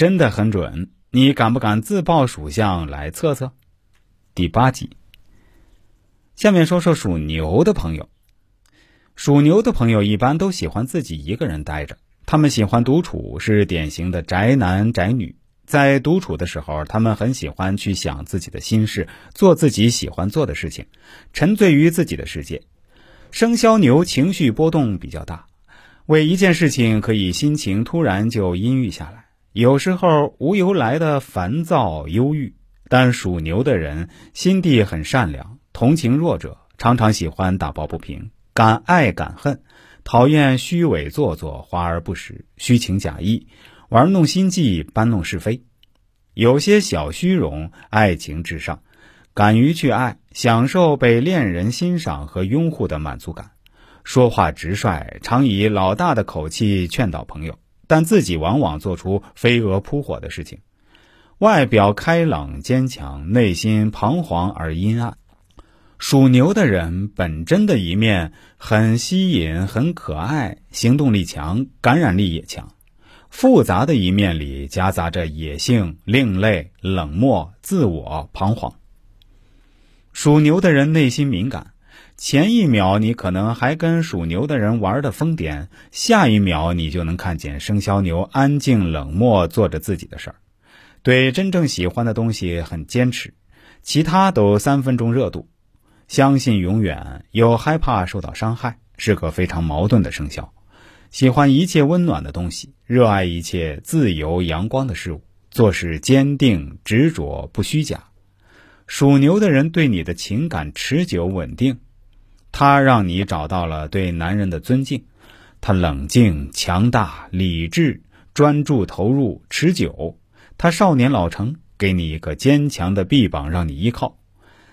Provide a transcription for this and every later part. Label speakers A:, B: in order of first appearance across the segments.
A: 真的很准，你敢不敢自报属相来测测？第八集，下面说说属牛的朋友。属牛的朋友一般都喜欢自己一个人待着，他们喜欢独处，是典型的宅男宅女。在独处的时候，他们很喜欢去想自己的心事，做自己喜欢做的事情，沉醉于自己的世界。生肖牛情绪波动比较大，为一件事情可以心情突然就阴郁下来，有时候无由来的烦躁忧郁。但属牛的人心地很善良，同情弱者，常常喜欢打抱不平，敢爱敢恨，讨厌虚伪做作、华而不实、虚情假意。玩弄心计，搬弄是非，有些小虚荣，爱情至上，敢于去爱，享受被恋人欣赏和拥护的满足感。说话直率，常以老大的口气劝导朋友，但自己往往做出飞蛾扑火的事情。外表开朗坚强，内心彷徨而阴暗。属牛的人本真的一面很吸引，很可爱，行动力强，感染力也强。复杂的一面里夹杂着野性、另类、冷漠、自我、彷徨。属牛的人内心敏感，前一秒你可能还跟属牛的人玩的疯癫，下一秒你就能看见生肖牛安静冷漠做着自己的事儿，对真正喜欢的东西很坚持，其他都三分钟热度，相信永远又害怕受到伤害，是个非常矛盾的生肖。喜欢一切温暖的东西，热爱一切自由阳光的事物，做事坚定执着，不虚假。属牛的人对你的情感持久稳定，他让你找到了对男人的尊敬。他冷静强大、理智、专注、投入、持久。他少年老成，给你一个坚强的臂膀让你依靠。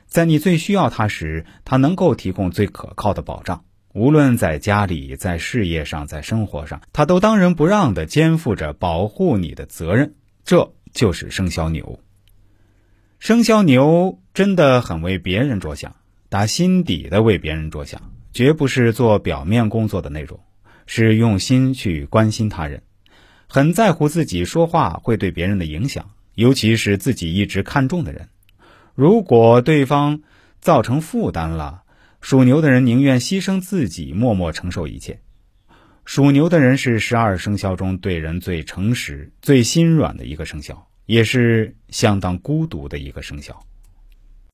A: 在你最需要他时，他能够提供最可靠的保障。无论在家里、在事业上、在生活上，他都当仁不让的肩负着保护你的责任。这就是生肖牛。生肖牛真的很为别人着想，打心底的为别人着想，绝不是做表面工作的那种，是用心去关心他人，很在乎自己说话会对别人的影响，尤其是自己一直看重的人，如果对方造成负担了。属牛的人宁愿牺牲自己，默默承受一切。属牛的人是十二生肖中对人最诚实、最心软的一个生肖，也是相当孤独的一个生肖。